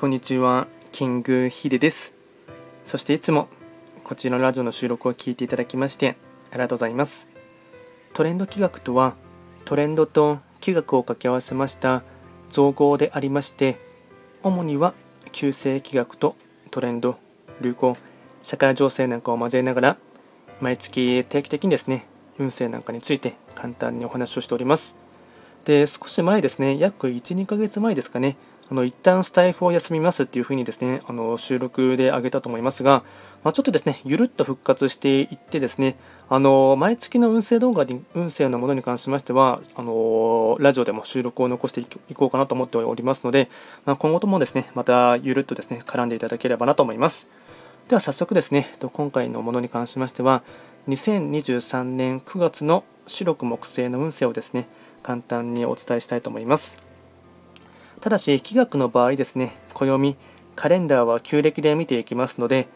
こんにちは、キングヒデです。そしていつもこちらのラジオの収録を聞いていただきましてありがとうございます。トレンド企画とはトレンドと企画を掛け合わせました造語でありまして主には旧世企画とトレンド、流行、社会情勢なんかを交えながら毎月定期的にですね運勢なんかについて簡単にお話をしております。で少し前ですね約12ヶ月前ですかねあの一旦スタイフを休みますっていうふうにですねあの収録で上げたと思いますが、まあ、ちょっとですねゆるっと復活していってですねあの毎月の運勢動画に運勢のものに関しましてはあのラジオでも収録を残していこうかなと思っておりますので、まあ、今後ともですねまたゆるっとですね絡んでいただければなと思います。では早速ですね今回のものに関しましては2023年9月の白く木星の運勢をですね簡単にお伝えしたいと思います。ただし、気学の場合ですね、暦、カレンダーは旧暦で見ていきますので、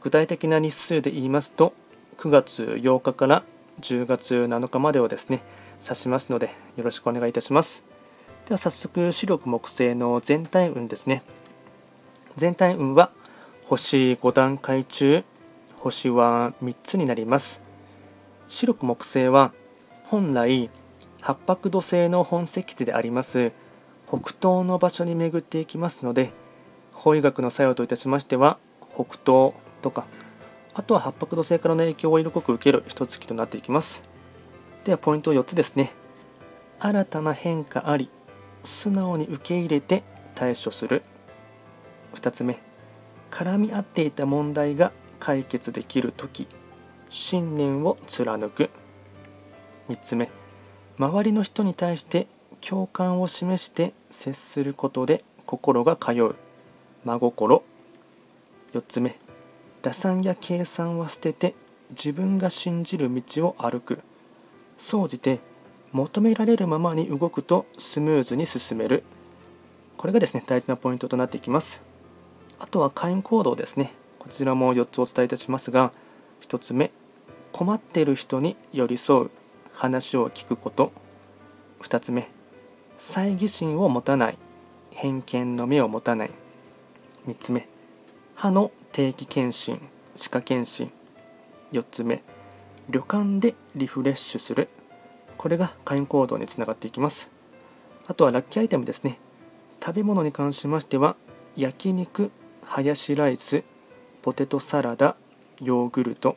具体的な日数で言いますと、9月8日から10月7日までをですね、指しますので、よろしくお願いいたします。では早速、白く木星の全体運ですね。全体運は、星5段階中、星は3つになります。白く木星は、本来、八白土星の本石地であります北東の場所に巡っていきますので法医学の作用といたしましては北東とかあとは八白土星からの影響を色濃く受ける一月となっていきます。ではポイント4つですね。新たな変化あり素直に受け入れて対処する。2つ目絡み合っていた問題が解決できる時信念を貫く。3つ目周りの人に対して共感を示して接することで心が通う。真心。4つ目。打算や計算は捨てて自分が信じる道を歩く。総じて求められるままに動くとスムーズに進める。これがですね大事なポイントとなっていきます。あとは会員行動ですね。こちらも4つお伝えいたしますが1つ目。困っている人に寄り添う。話を聞くこと。2つ目。猜疑心を持たない偏見の目を持たない。3つ目。歯の定期検診歯科検診。4つ目。旅館でリフレッシュする。これが会員行動につながっていきます。あとはラッキーアイテムですね。食べ物に関しましては焼肉ハヤシライスポテトサラダヨーグルト。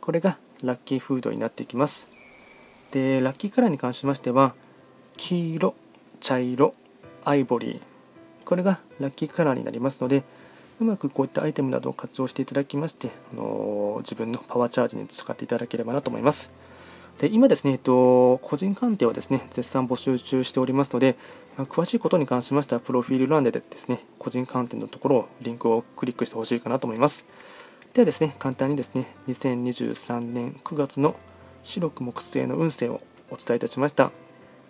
これがラッキーフードになっていきます。でラッキーカラーに関しましては黄色。茶色アイボリーこれがラッキーカラーになりますのでうまくこういったアイテムなどを活用していただきまして、あの自分のパワーチャージに使っていただければなと思います。で今ですね、えっと、個人鑑定はですね、絶賛募集中しておりますので、ま詳しいことに関しましては、プロフィール欄でですね、個人鑑定のところをリンクをクリックしてほしいかなと思います。ではですね、簡単にですね、2023年9月の白く木星の運勢をお伝えいたしました。